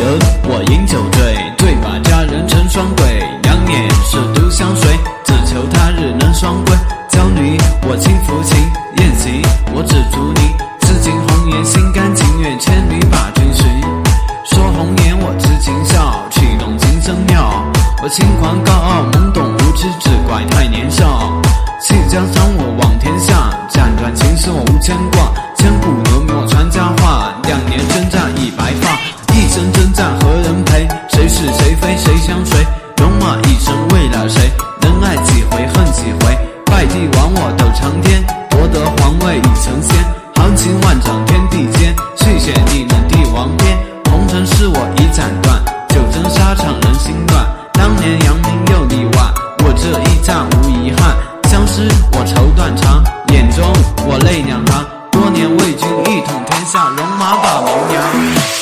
儿我饮酒醉，醉把佳人成双对，两眼是独相随，只求他日能双归。娇女我轻抚琴，宴席我只足你，痴情红颜心甘情愿，千里把君寻。说红颜我痴情笑，曲动琴声妙。我轻狂高傲懵懂无知，只怪太年少。弃江山我谁非谁相随？戎马一生为了谁？能爱几回恨几回？拜帝王我斗长天，夺得皇位已成仙。豪情万丈天地间，续写你能帝王篇。红尘事我已斩断，九征沙场人心乱。当年扬名又立万，我这一战无遗憾。相思我愁断肠，眼中我泪两行。多年为君一统天下，戎马把名扬。